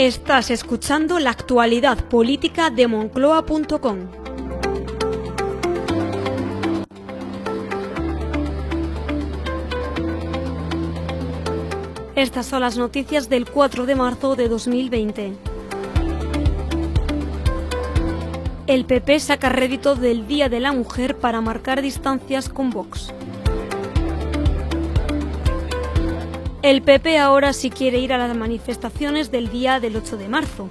Estás escuchando la actualidad política de Moncloa.com. Estas son las noticias del 4 de marzo de 2020. El PP saca rédito del Día de la Mujer para marcar distancias con Vox. El PP ahora sí quiere ir a las manifestaciones del día del 8 de marzo.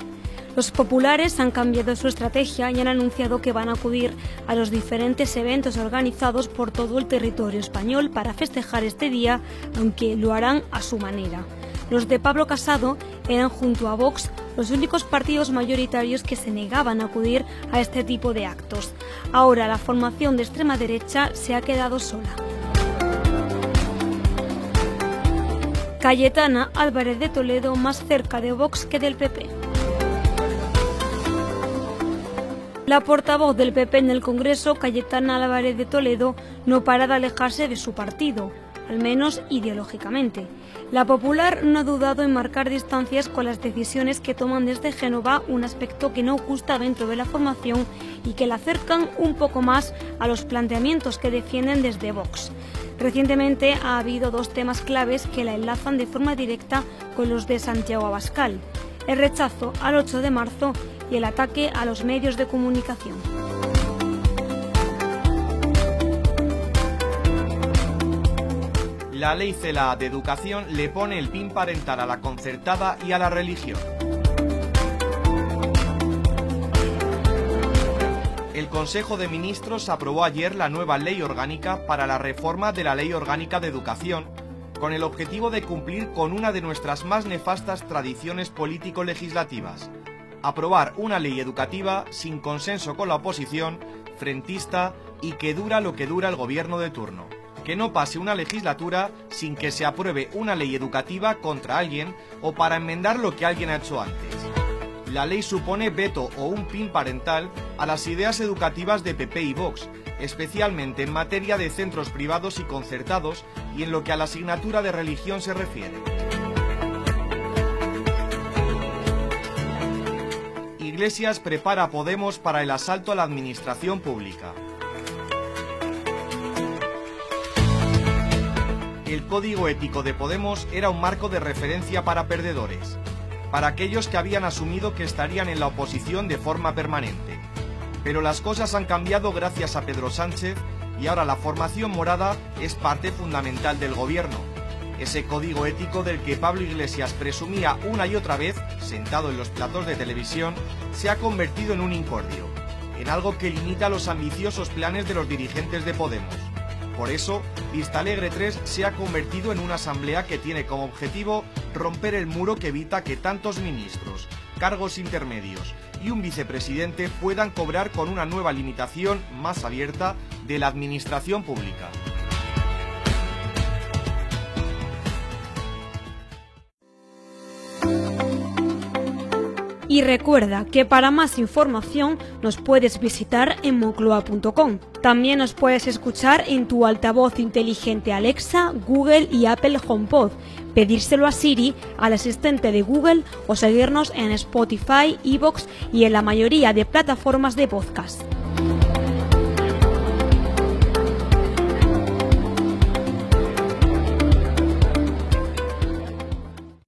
Los populares han cambiado su estrategia y han anunciado que van a acudir a los diferentes eventos organizados por todo el territorio español para festejar este día, aunque lo harán a su manera. Los de Pablo Casado eran junto a Vox los únicos partidos mayoritarios que se negaban a acudir a este tipo de actos. Ahora la formación de extrema derecha se ha quedado sola. Cayetana Álvarez de Toledo más cerca de Vox que del PP. La portavoz del PP en el Congreso, Cayetana Álvarez de Toledo, no para de alejarse de su partido, al menos ideológicamente. La Popular no ha dudado en marcar distancias con las decisiones que toman desde Génova, un aspecto que no gusta dentro de la formación y que la acercan un poco más a los planteamientos que defienden desde Vox. Recientemente ha habido dos temas claves que la enlazan de forma directa con los de Santiago Abascal, el rechazo al 8 de marzo y el ataque a los medios de comunicación. La ley CELA de educación le pone el PIN parental a la concertada y a la religión. El Consejo de Ministros aprobó ayer la nueva ley orgánica para la reforma de la Ley Orgánica de Educación, con el objetivo de cumplir con una de nuestras más nefastas tradiciones político-legislativas, aprobar una ley educativa sin consenso con la oposición, frentista y que dura lo que dura el gobierno de turno. Que no pase una legislatura sin que se apruebe una ley educativa contra alguien o para enmendar lo que alguien ha hecho antes la ley supone veto o un pin parental a las ideas educativas de PP y Vox, especialmente en materia de centros privados y concertados y en lo que a la asignatura de religión se refiere. Iglesias prepara Podemos para el asalto a la administración pública. El código ético de Podemos era un marco de referencia para perdedores para aquellos que habían asumido que estarían en la oposición de forma permanente. Pero las cosas han cambiado gracias a Pedro Sánchez y ahora la formación morada es parte fundamental del gobierno. Ese código ético del que Pablo Iglesias presumía una y otra vez, sentado en los platos de televisión, se ha convertido en un incordio, en algo que limita los ambiciosos planes de los dirigentes de Podemos. Por eso, Vista Alegre 3 se ha convertido en una asamblea que tiene como objetivo romper el muro que evita que tantos ministros, cargos intermedios y un vicepresidente puedan cobrar con una nueva limitación más abierta de la administración pública. Y recuerda que para más información nos puedes visitar en moncloa.com. También nos puedes escuchar en tu altavoz inteligente Alexa, Google y Apple HomePod, pedírselo a Siri, al asistente de Google o seguirnos en Spotify, Evox y en la mayoría de plataformas de podcast.